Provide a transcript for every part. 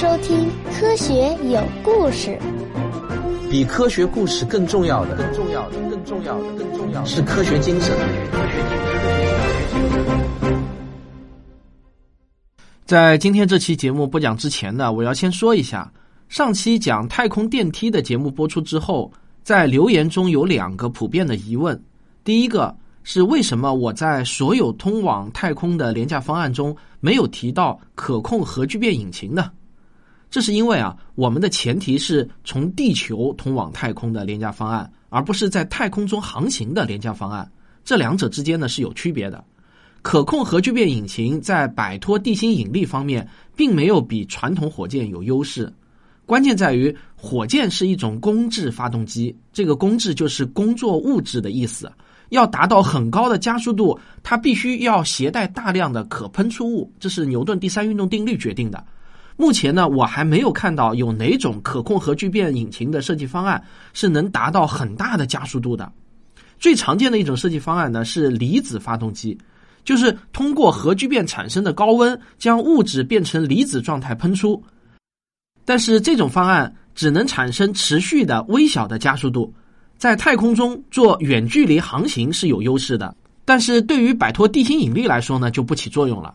收听《科学有故事》。比科学故事更重要的，更重要的，更重要的，更重要的是科学精神。在今天这期节目播讲之前呢，我要先说一下，上期讲太空电梯的节目播出之后，在留言中有两个普遍的疑问。第一个是为什么我在所有通往太空的廉价方案中没有提到可控核聚变引擎呢？这是因为啊，我们的前提是从地球通往太空的廉价方案，而不是在太空中航行的廉价方案。这两者之间呢是有区别的。可控核聚变引擎在摆脱地心引力方面，并没有比传统火箭有优势。关键在于，火箭是一种工质发动机，这个工质就是工作物质的意思。要达到很高的加速度，它必须要携带大量的可喷出物，这是牛顿第三运动定律决定的。目前呢，我还没有看到有哪种可控核聚变引擎的设计方案是能达到很大的加速度的。最常见的一种设计方案呢是离子发动机，就是通过核聚变产生的高温将物质变成离子状态喷出。但是这种方案只能产生持续的微小的加速度，在太空中做远距离航行是有优势的，但是对于摆脱地心引力来说呢就不起作用了。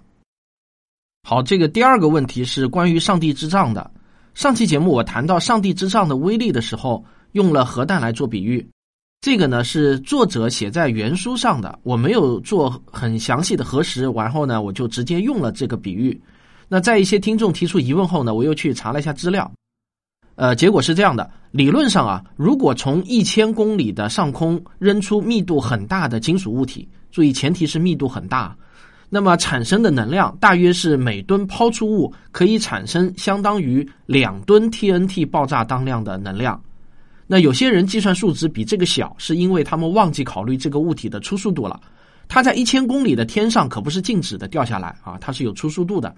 好，这个第二个问题是关于上帝之杖的。上期节目我谈到上帝之杖的威力的时候，用了核弹来做比喻。这个呢是作者写在原书上的，我没有做很详细的核实，然后呢我就直接用了这个比喻。那在一些听众提出疑问后呢，我又去查了一下资料。呃，结果是这样的：理论上啊，如果从一千公里的上空扔出密度很大的金属物体，注意前提是密度很大。那么产生的能量大约是每吨抛出物可以产生相当于两吨 TNT 爆炸当量的能量。那有些人计算数值比这个小，是因为他们忘记考虑这个物体的初速度了。它在一千公里的天上可不是静止的掉下来啊，它是有初速度的。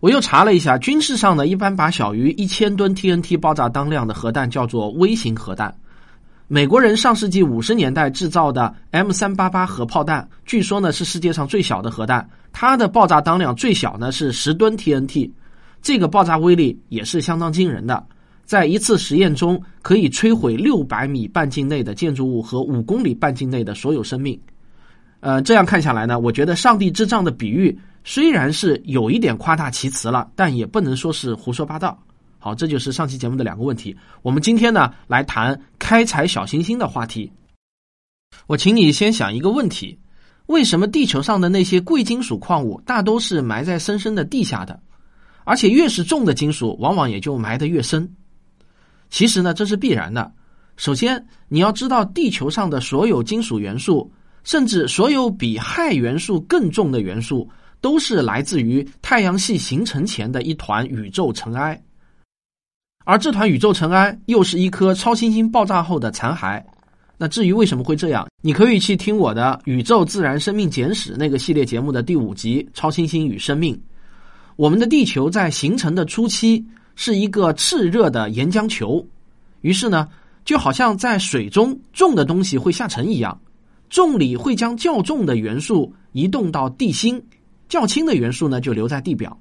我又查了一下，军事上呢，一般把小于一千吨 TNT 爆炸当量的核弹叫做微型核弹。美国人上世纪五十年代制造的 M 三八八核炮弹，据说呢是世界上最小的核弹，它的爆炸当量最小呢是十吨 TNT，这个爆炸威力也是相当惊人的，在一次实验中可以摧毁六百米半径内的建筑物和五公里半径内的所有生命。呃，这样看下来呢，我觉得上帝之杖的比喻虽然是有一点夸大其词了，但也不能说是胡说八道。好，这就是上期节目的两个问题。我们今天呢来谈开采小行星的话题。我请你先想一个问题：为什么地球上的那些贵金属矿物大都是埋在深深的地下的？而且越是重的金属，往往也就埋得越深。其实呢，这是必然的。首先，你要知道，地球上的所有金属元素，甚至所有比氦元素更重的元素，都是来自于太阳系形成前的一团宇宙尘埃。而这团宇宙尘埃又是一颗超新星爆炸后的残骸。那至于为什么会这样，你可以去听我的《宇宙自然生命简史》那个系列节目的第五集《超新星与生命》。我们的地球在形成的初期是一个炽热的岩浆球，于是呢，就好像在水中重的东西会下沉一样，重力会将较重的元素移动到地心，较轻的元素呢就留在地表。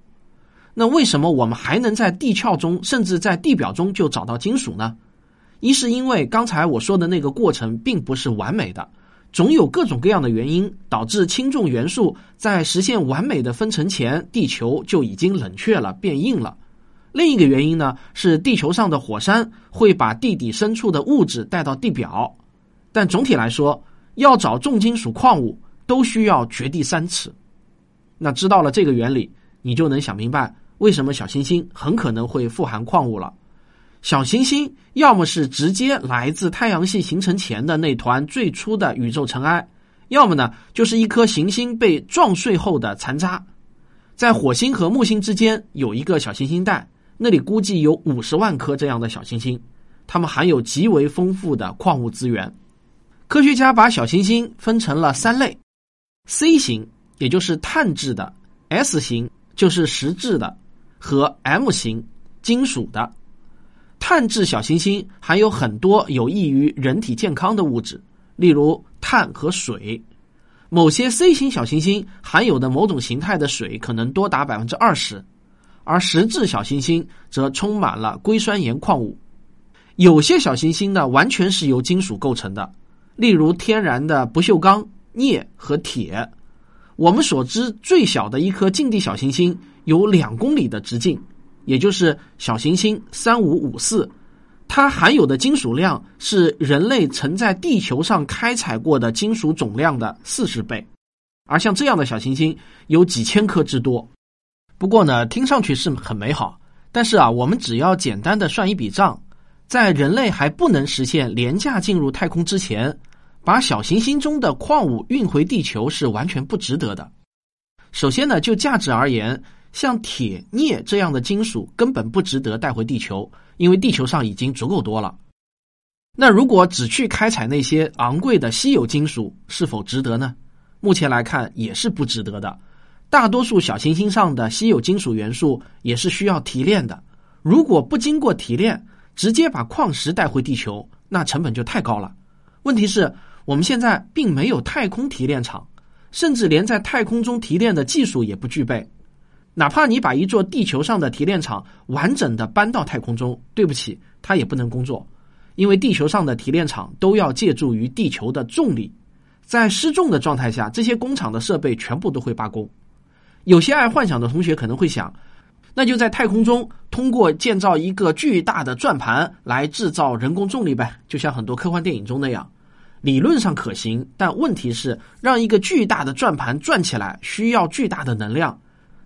那为什么我们还能在地壳中，甚至在地表中就找到金属呢？一是因为刚才我说的那个过程并不是完美的，总有各种各样的原因导致轻重元素在实现完美的分层前，地球就已经冷却了、变硬了。另一个原因呢，是地球上的火山会把地底深处的物质带到地表。但总体来说，要找重金属矿物都需要掘地三尺。那知道了这个原理，你就能想明白。为什么小行星很可能会富含矿物了？小行星要么是直接来自太阳系形成前的那团最初的宇宙尘埃，要么呢就是一颗行星被撞碎后的残渣。在火星和木星之间有一个小行星带，那里估计有五十万颗这样的小行星，它们含有极为丰富的矿物资源。科学家把小行星分成了三类：C 型，也就是碳质的；S 型，就是石质的。和 M 型金属的碳质小行星含有很多有益于人体健康的物质，例如碳和水。某些 C 型小行星含有的某种形态的水可能多达百分之二十，而实质小行星则充满了硅酸盐矿物。有些小行星呢，完全是由金属构成的，例如天然的不锈钢、镍和铁。我们所知最小的一颗近地小行星有两公里的直径，也就是小行星三五五四，它含有的金属量是人类曾在地球上开采过的金属总量的四十倍。而像这样的小行星有几千颗之多。不过呢，听上去是很美好，但是啊，我们只要简单的算一笔账，在人类还不能实现廉价进入太空之前。把小行星中的矿物运回地球是完全不值得的。首先呢，就价值而言，像铁、镍这样的金属根本不值得带回地球，因为地球上已经足够多了。那如果只去开采那些昂贵的稀有金属，是否值得呢？目前来看也是不值得的。大多数小行星上的稀有金属元素也是需要提炼的，如果不经过提炼，直接把矿石带回地球，那成本就太高了。问题是。我们现在并没有太空提炼厂，甚至连在太空中提炼的技术也不具备。哪怕你把一座地球上的提炼厂完整的搬到太空中，对不起，它也不能工作，因为地球上的提炼厂都要借助于地球的重力，在失重的状态下，这些工厂的设备全部都会罢工。有些爱幻想的同学可能会想，那就在太空中通过建造一个巨大的转盘来制造人工重力呗，就像很多科幻电影中那样。理论上可行，但问题是让一个巨大的转盘转起来需要巨大的能量，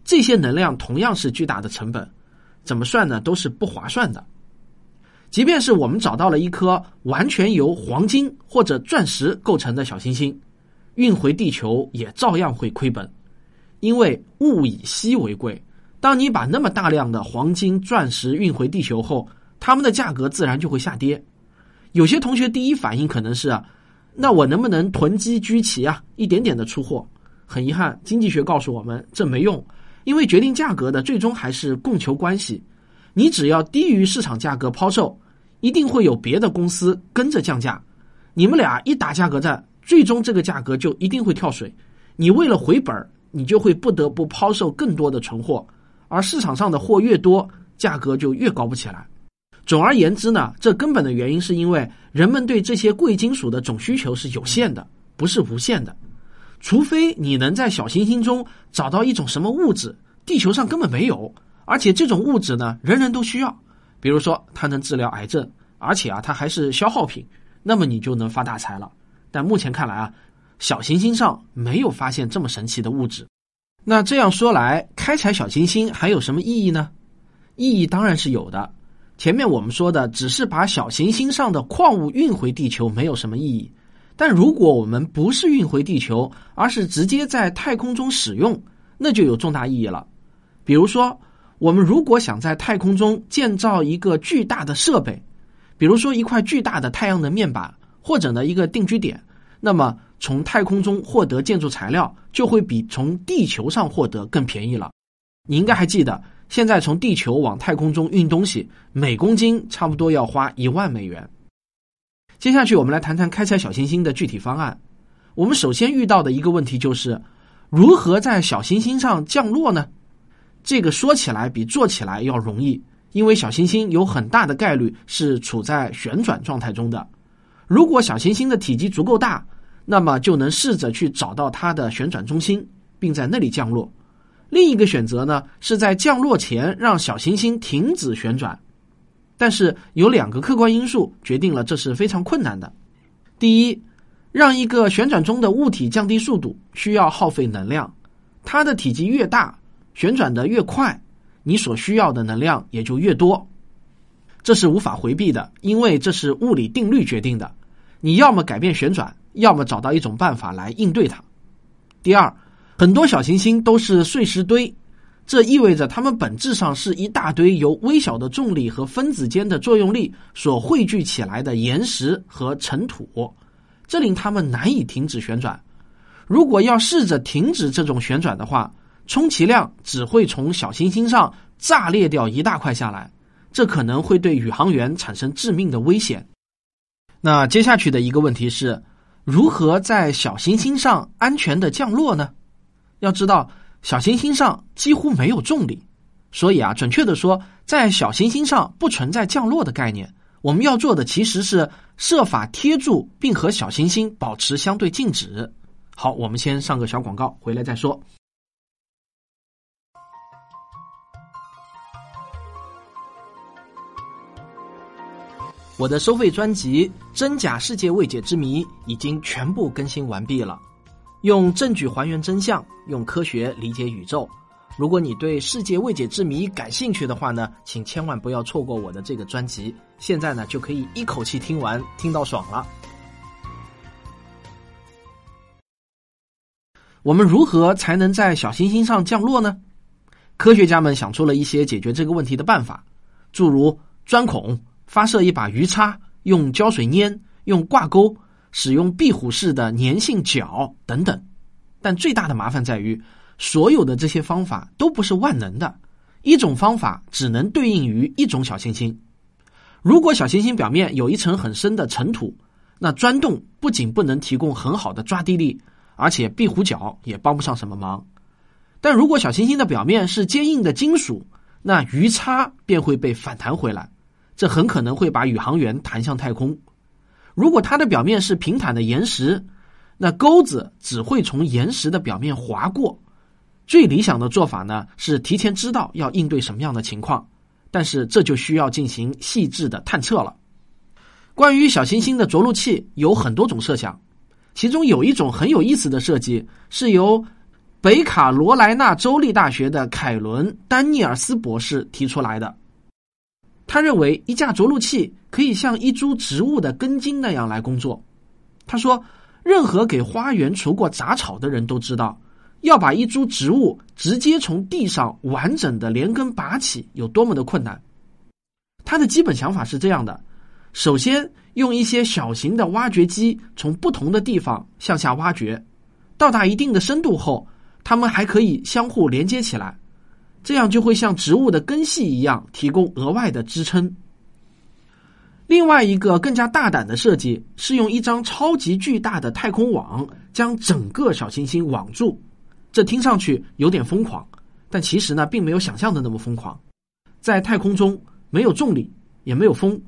这些能量同样是巨大的成本，怎么算呢？都是不划算的。即便是我们找到了一颗完全由黄金或者钻石构成的小行星，运回地球也照样会亏本，因为物以稀为贵。当你把那么大量的黄金、钻石运回地球后，它们的价格自然就会下跌。有些同学第一反应可能是。那我能不能囤积居奇啊？一点点的出货。很遗憾，经济学告诉我们这没用，因为决定价格的最终还是供求关系。你只要低于市场价格抛售，一定会有别的公司跟着降价。你们俩一打价格战，最终这个价格就一定会跳水。你为了回本你就会不得不抛售更多的存货，而市场上的货越多，价格就越高不起来。总而言之呢，这根本的原因是因为人们对这些贵金属的总需求是有限的，不是无限的。除非你能在小行星中找到一种什么物质，地球上根本没有，而且这种物质呢，人人都需要。比如说，它能治疗癌症，而且啊，它还是消耗品，那么你就能发大财了。但目前看来啊，小行星上没有发现这么神奇的物质。那这样说来，开采小行星还有什么意义呢？意义当然是有的。前面我们说的只是把小行星上的矿物运回地球，没有什么意义。但如果我们不是运回地球，而是直接在太空中使用，那就有重大意义了。比如说，我们如果想在太空中建造一个巨大的设备，比如说一块巨大的太阳能面板，或者呢一个定居点，那么从太空中获得建筑材料就会比从地球上获得更便宜了。你应该还记得。现在从地球往太空中运东西，每公斤差不多要花一万美元。接下去，我们来谈谈开采小行星的具体方案。我们首先遇到的一个问题就是，如何在小行星上降落呢？这个说起来比做起来要容易，因为小行星有很大的概率是处在旋转状态中的。如果小行星的体积足够大，那么就能试着去找到它的旋转中心，并在那里降落。另一个选择呢，是在降落前让小行星停止旋转，但是有两个客观因素决定了这是非常困难的。第一，让一个旋转中的物体降低速度需要耗费能量，它的体积越大，旋转的越快，你所需要的能量也就越多。这是无法回避的，因为这是物理定律决定的。你要么改变旋转，要么找到一种办法来应对它。第二。很多小行星都是碎石堆，这意味着它们本质上是一大堆由微小的重力和分子间的作用力所汇聚起来的岩石和尘土，这令它们难以停止旋转。如果要试着停止这种旋转的话，充其量只会从小行星上炸裂掉一大块下来，这可能会对宇航员产生致命的危险。那接下去的一个问题是，如何在小行星上安全的降落呢？要知道，小行星上几乎没有重力，所以啊，准确的说，在小行星上不存在降落的概念。我们要做的其实是设法贴住并和小行星保持相对静止。好，我们先上个小广告，回来再说。我的收费专辑《真假世界未解之谜》已经全部更新完毕了，用证据还原真相，用科学理解宇宙。如果你对世界未解之谜感兴趣的话呢，请千万不要错过我的这个专辑。现在呢，就可以一口气听完，听到爽了。我们如何才能在小行星上降落呢？科学家们想出了一些解决这个问题的办法，诸如钻孔。发射一把鱼叉，用胶水粘，用挂钩，使用壁虎式的粘性脚等等。但最大的麻烦在于，所有的这些方法都不是万能的，一种方法只能对应于一种小行星。如果小行星表面有一层很深的尘土，那钻洞不仅不能提供很好的抓地力，而且壁虎脚也帮不上什么忙。但如果小行星的表面是坚硬的金属，那鱼叉便会被反弹回来。这很可能会把宇航员弹向太空。如果它的表面是平坦的岩石，那钩子只会从岩石的表面划过。最理想的做法呢是提前知道要应对什么样的情况，但是这就需要进行细致的探测了。关于小行星的着陆器有很多种设想，其中有一种很有意思的设计是由北卡罗来纳州立大学的凯伦·丹尼尔斯博士提出来的。他认为一架着陆器可以像一株植物的根茎那样来工作。他说：“任何给花园除过杂草的人都知道，要把一株植物直接从地上完整的连根拔起有多么的困难。”他的基本想法是这样的：首先，用一些小型的挖掘机从不同的地方向下挖掘，到达一定的深度后，它们还可以相互连接起来。这样就会像植物的根系一样提供额外的支撑。另外一个更加大胆的设计是用一张超级巨大的太空网将整个小行星网住。这听上去有点疯狂，但其实呢并没有想象的那么疯狂。在太空中没有重力，也没有风，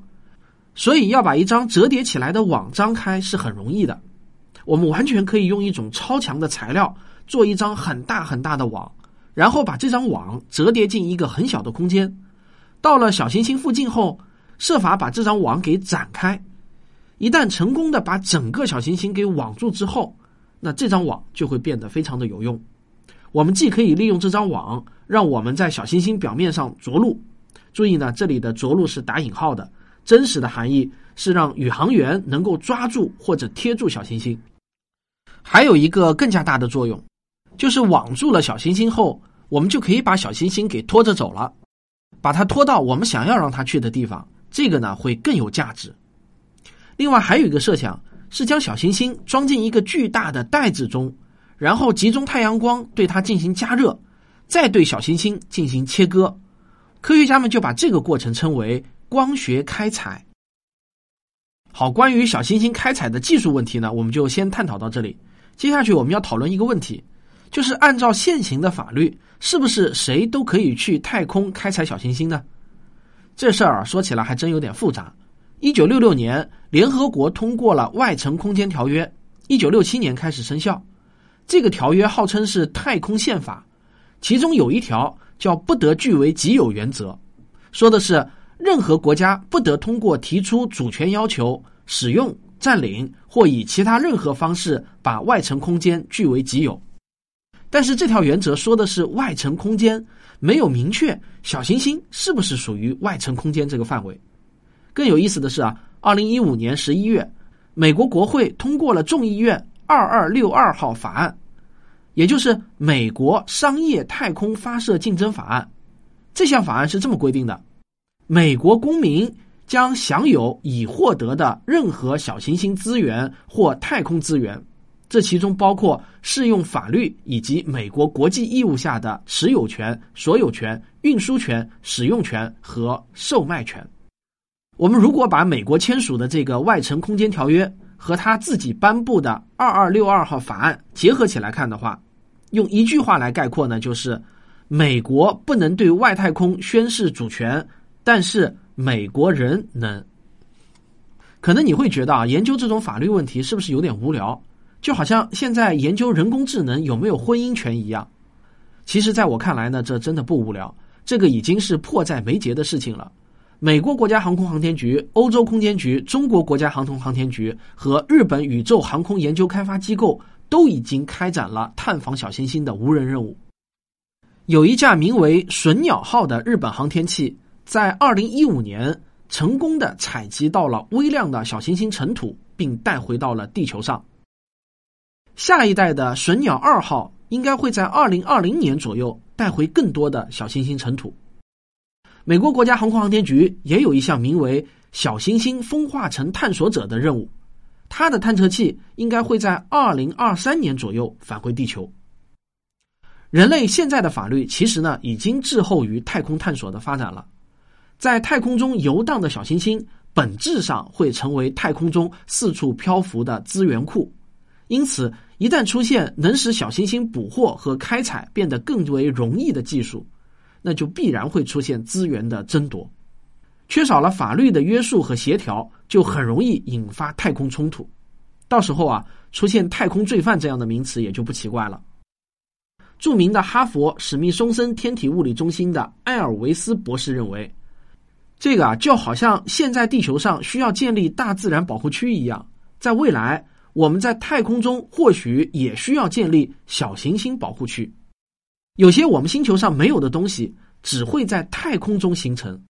所以要把一张折叠起来的网张开是很容易的。我们完全可以用一种超强的材料做一张很大很大的网。然后把这张网折叠进一个很小的空间，到了小行星附近后，设法把这张网给展开。一旦成功的把整个小行星给网住之后，那这张网就会变得非常的有用。我们既可以利用这张网，让我们在小行星表面上着陆。注意呢，这里的着陆是打引号的，真实的含义是让宇航员能够抓住或者贴住小行星。还有一个更加大的作用，就是网住了小行星后。我们就可以把小行星给拖着走了，把它拖到我们想要让它去的地方，这个呢会更有价值。另外还有一个设想是将小行星装进一个巨大的袋子中，然后集中太阳光对它进行加热，再对小行星进行切割。科学家们就把这个过程称为光学开采。好，关于小行星开采的技术问题呢，我们就先探讨到这里。接下去我们要讨论一个问题，就是按照现行的法律。是不是谁都可以去太空开采小行星呢？这事儿说起来还真有点复杂。一九六六年，联合国通过了《外层空间条约》，一九六七年开始生效。这个条约号称是太空宪法，其中有一条叫“不得据为己有”原则，说的是任何国家不得通过提出主权要求、使用、占领或以其他任何方式把外层空间据为己有。但是这条原则说的是外层空间，没有明确小行星是不是属于外层空间这个范围。更有意思的是啊，二零一五年十一月，美国国会通过了众议院二二六二号法案，也就是美国商业太空发射竞争法案。这项法案是这么规定的：美国公民将享有已获得的任何小行星资源或太空资源。这其中包括适用法律以及美国国际义务下的持有权、所有权、运输权、使用权和售卖权。我们如果把美国签署的这个外层空间条约和他自己颁布的二二六二号法案结合起来看的话，用一句话来概括呢，就是美国不能对外太空宣示主权，但是美国人能。可能你会觉得啊，研究这种法律问题是不是有点无聊？就好像现在研究人工智能有没有婚姻权一样。其实，在我看来呢，这真的不无聊，这个已经是迫在眉睫的事情了。美国国家航空航天局、欧洲空间局、中国国家航空航天局和日本宇宙航空研究开发机构都已经开展了探访小行星的无人任务。有一架名为“隼鸟号”的日本航天器，在二零一五年成功的采集到了微量的小行星尘土，并带回到了地球上。下一代的“隼鸟二号”应该会在二零二零年左右带回更多的小行星尘土。美国国家航空航天局也有一项名为“小行星风化层探索者”的任务，它的探测器应该会在二零二三年左右返回地球。人类现在的法律其实呢，已经滞后于太空探索的发展了。在太空中游荡的小行星，本质上会成为太空中四处漂浮的资源库，因此，一旦出现能使小行星捕获和开采变得更为容易的技术。那就必然会出现资源的争夺，缺少了法律的约束和协调，就很容易引发太空冲突。到时候啊，出现太空罪犯这样的名词也就不奇怪了。著名的哈佛史密松森天体物理中心的埃尔维斯博士认为，这个啊，就好像现在地球上需要建立大自然保护区一样，在未来我们在太空中或许也需要建立小行星保护区。有些我们星球上没有的东西，只会在太空中形成。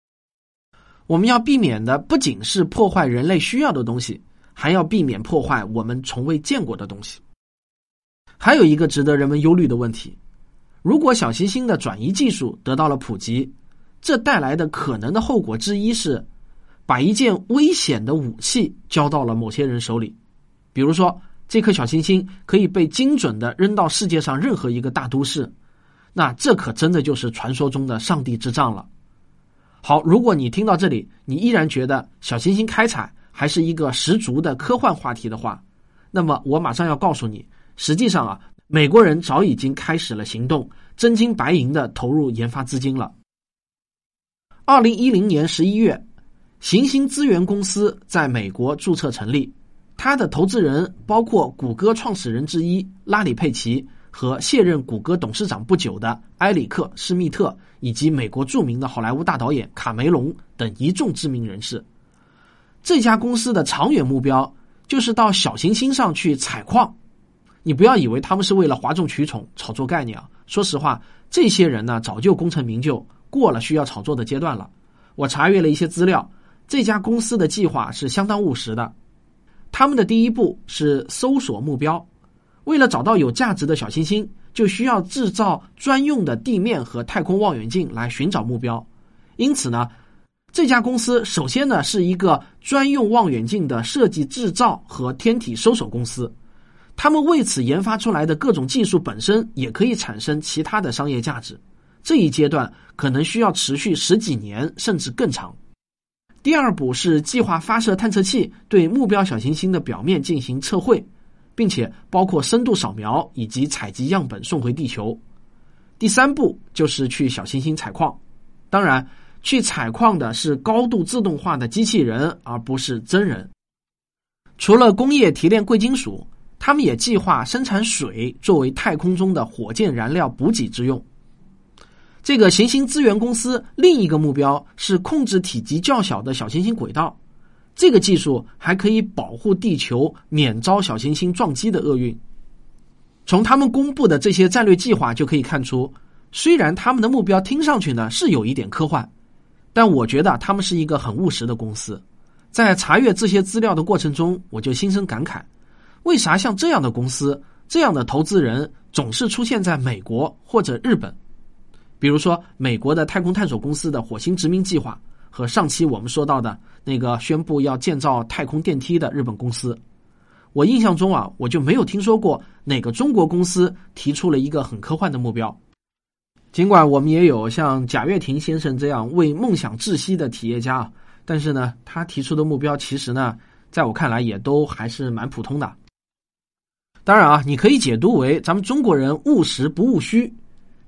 我们要避免的不仅是破坏人类需要的东西，还要避免破坏我们从未见过的东西。还有一个值得人们忧虑的问题：如果小行星的转移技术得到了普及，这带来的可能的后果之一是，把一件危险的武器交到了某些人手里。比如说，这颗小行星可以被精准的扔到世界上任何一个大都市。那这可真的就是传说中的上帝之杖了。好，如果你听到这里，你依然觉得小行星开采还是一个十足的科幻话题的话，那么我马上要告诉你，实际上啊，美国人早已经开始了行动，真金白银的投入研发资金了。二零一零年十一月，行星资源公司在美国注册成立，他的投资人包括谷歌创始人之一拉里·佩奇。和卸任谷歌董事长不久的埃里克·施密特，以及美国著名的好莱坞大导演卡梅隆等一众知名人士。这家公司的长远目标就是到小行星上去采矿。你不要以为他们是为了哗众取宠、炒作概念啊！说实话，这些人呢早就功成名就，过了需要炒作的阶段了。我查阅了一些资料，这家公司的计划是相当务实的。他们的第一步是搜索目标。为了找到有价值的小行星，就需要制造专用的地面和太空望远镜来寻找目标。因此呢，这家公司首先呢是一个专用望远镜的设计、制造和天体搜索公司。他们为此研发出来的各种技术本身也可以产生其他的商业价值。这一阶段可能需要持续十几年甚至更长。第二步是计划发射探测器对目标小行星的表面进行测绘。并且包括深度扫描以及采集样本送回地球。第三步就是去小行星采矿，当然，去采矿的是高度自动化的机器人，而不是真人。除了工业提炼贵金属，他们也计划生产水作为太空中的火箭燃料补给之用。这个行星资源公司另一个目标是控制体积较小的小行星轨道。这个技术还可以保护地球免遭小行星撞击的厄运。从他们公布的这些战略计划就可以看出，虽然他们的目标听上去呢是有一点科幻，但我觉得他们是一个很务实的公司。在查阅这些资料的过程中，我就心生感慨：为啥像这样的公司、这样的投资人总是出现在美国或者日本？比如说，美国的太空探索公司的火星殖民计划。和上期我们说到的那个宣布要建造太空电梯的日本公司，我印象中啊，我就没有听说过哪个中国公司提出了一个很科幻的目标。尽管我们也有像贾跃亭先生这样为梦想窒息的企业家，但是呢，他提出的目标其实呢，在我看来也都还是蛮普通的。当然啊，你可以解读为咱们中国人务实不务虚，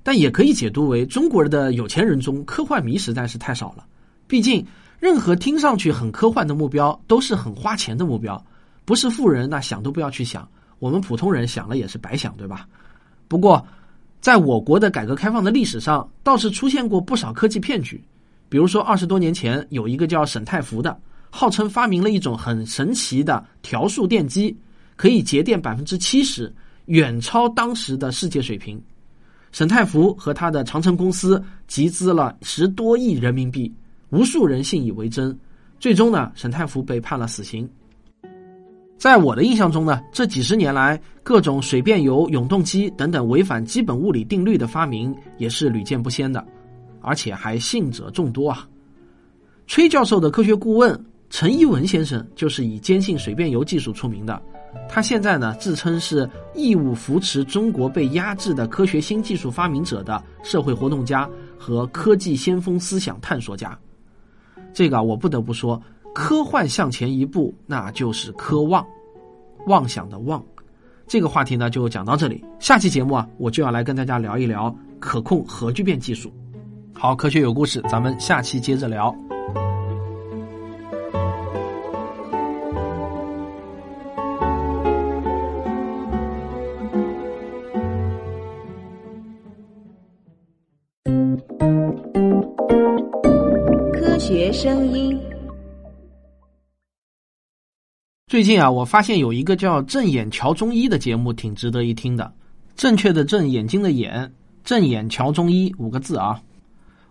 但也可以解读为中国人的有钱人中科幻迷实在是太少了。毕竟，任何听上去很科幻的目标都是很花钱的目标，不是富人那想都不要去想，我们普通人想了也是白想，对吧？不过，在我国的改革开放的历史上，倒是出现过不少科技骗局。比如说，二十多年前有一个叫沈太福的，号称发明了一种很神奇的调速电机，可以节电百分之七十，远超当时的世界水平。沈太福和他的长城公司集资了十多亿人民币，无数人信以为真。最终呢，沈太福被判了死刑。在我的印象中呢，这几十年来，各种水变油、永动机等等违反基本物理定律的发明也是屡见不鲜的，而且还信者众多啊。崔教授的科学顾问陈一文先生就是以坚信水变油技术出名的。他现在呢，自称是义务扶持中国被压制的科学新技术发明者的社会活动家和科技先锋思想探索家。这个我不得不说，科幻向前一步，那就是科妄，妄想的妄。这个话题呢，就讲到这里。下期节目啊，我就要来跟大家聊一聊可控核聚变技术。好，科学有故事，咱们下期接着聊。声音。最近啊，我发现有一个叫“正眼瞧中医”的节目，挺值得一听的。正确的正，眼睛的眼，正眼瞧中医五个字啊。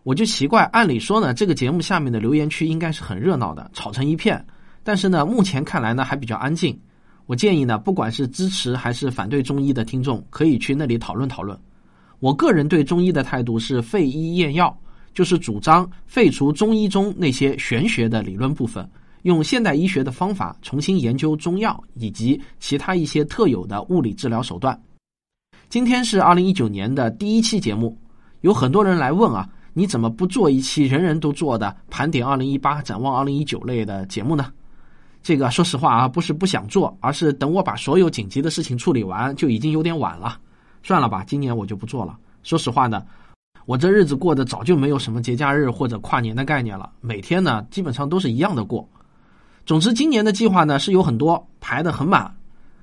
我就奇怪，按理说呢，这个节目下面的留言区应该是很热闹的，吵成一片。但是呢，目前看来呢，还比较安静。我建议呢，不管是支持还是反对中医的听众，可以去那里讨论讨论。我个人对中医的态度是废医验药。就是主张废除中医中那些玄学的理论部分，用现代医学的方法重新研究中药以及其他一些特有的物理治疗手段。今天是二零一九年的第一期节目，有很多人来问啊，你怎么不做一期人人都做的盘点二零一八、展望二零一九类的节目呢？这个说实话啊，不是不想做，而是等我把所有紧急的事情处理完，就已经有点晚了。算了吧，今年我就不做了。说实话呢。我这日子过得早就没有什么节假日或者跨年的概念了，每天呢基本上都是一样的过。总之，今年的计划呢是有很多排的很满，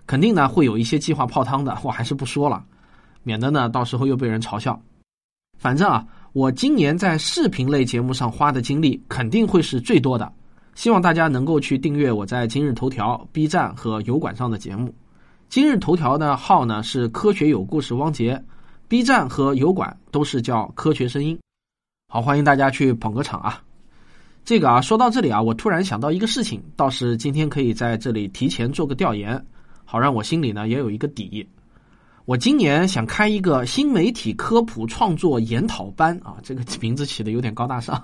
肯定呢会有一些计划泡汤的，我还是不说了，免得呢到时候又被人嘲笑。反正啊，我今年在视频类节目上花的精力肯定会是最多的，希望大家能够去订阅我在今日头条、B 站和油管上的节目。今日头条的号呢是科学有故事汪杰。B 站和油管都是叫科学声音，好，欢迎大家去捧个场啊！这个啊，说到这里啊，我突然想到一个事情，倒是今天可以在这里提前做个调研，好让我心里呢也有一个底。我今年想开一个新媒体科普创作研讨班啊，这个名字起的有点高大上。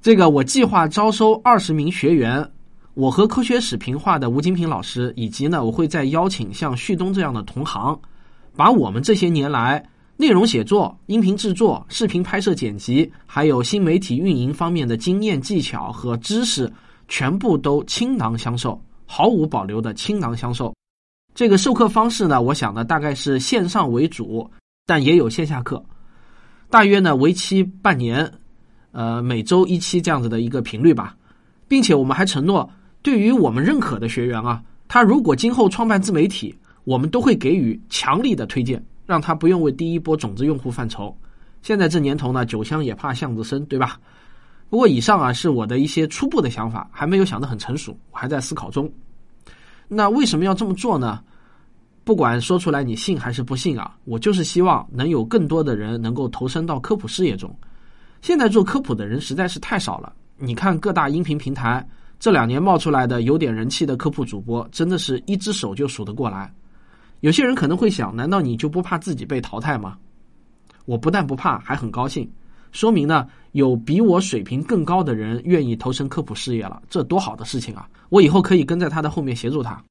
这个我计划招收二十名学员，我和科学史评话的吴金平老师，以及呢，我会再邀请像旭东这样的同行。把我们这些年来内容写作、音频制作、视频拍摄剪辑，还有新媒体运营方面的经验技巧和知识，全部都倾囊相授，毫无保留的倾囊相授。这个授课方式呢，我想呢大概是线上为主，但也有线下课，大约呢为期半年，呃每周一期这样子的一个频率吧，并且我们还承诺，对于我们认可的学员啊，他如果今后创办自媒体。我们都会给予强力的推荐，让他不用为第一波种子用户犯愁。现在这年头呢，酒香也怕巷子深，对吧？不过以上啊是我的一些初步的想法，还没有想得很成熟，我还在思考中。那为什么要这么做呢？不管说出来你信还是不信啊，我就是希望能有更多的人能够投身到科普事业中。现在做科普的人实在是太少了，你看各大音频平台这两年冒出来的有点人气的科普主播，真的是一只手就数得过来。有些人可能会想，难道你就不怕自己被淘汰吗？我不但不怕，还很高兴，说明呢有比我水平更高的人愿意投身科普事业了，这多好的事情啊！我以后可以跟在他的后面协助他。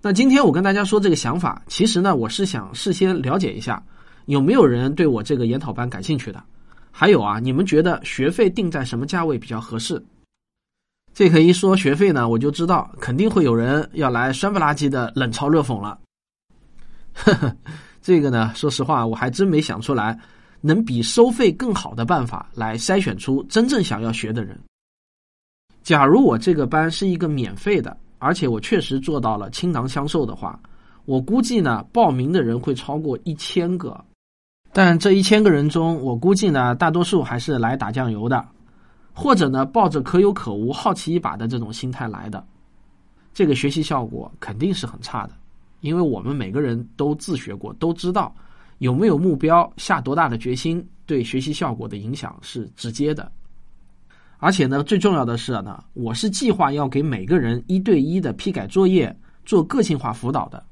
那今天我跟大家说这个想法，其实呢我是想事先了解一下，有没有人对我这个研讨班感兴趣的？还有啊，你们觉得学费定在什么价位比较合适？这可一说学费呢，我就知道肯定会有人要来酸不拉几的冷嘲热讽了。呵呵，这个呢，说实话，我还真没想出来能比收费更好的办法来筛选出真正想要学的人。假如我这个班是一个免费的，而且我确实做到了倾囊相授的话，我估计呢，报名的人会超过一千个。但这一千个人中，我估计呢，大多数还是来打酱油的，或者呢，抱着可有可无、好奇一把的这种心态来的。这个学习效果肯定是很差的，因为我们每个人都自学过，都知道有没有目标、下多大的决心，对学习效果的影响是直接的。而且呢，最重要的是呢，我是计划要给每个人一对一的批改作业、做个性化辅导的，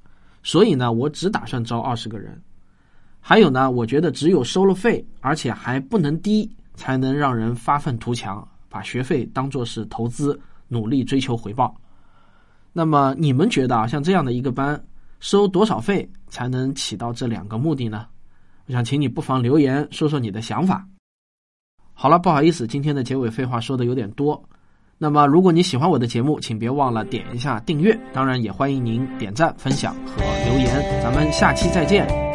所以呢，我只打算招二十个人。还有呢，我觉得只有收了费，而且还不能低，才能让人发愤图强，把学费当做是投资，努力追求回报。那么你们觉得啊，像这样的一个班，收多少费才能起到这两个目的呢？我想请你不妨留言说说你的想法。好了，不好意思，今天的结尾废话说的有点多。那么如果你喜欢我的节目，请别忘了点一下订阅，当然也欢迎您点赞、分享和留言。咱们下期再见。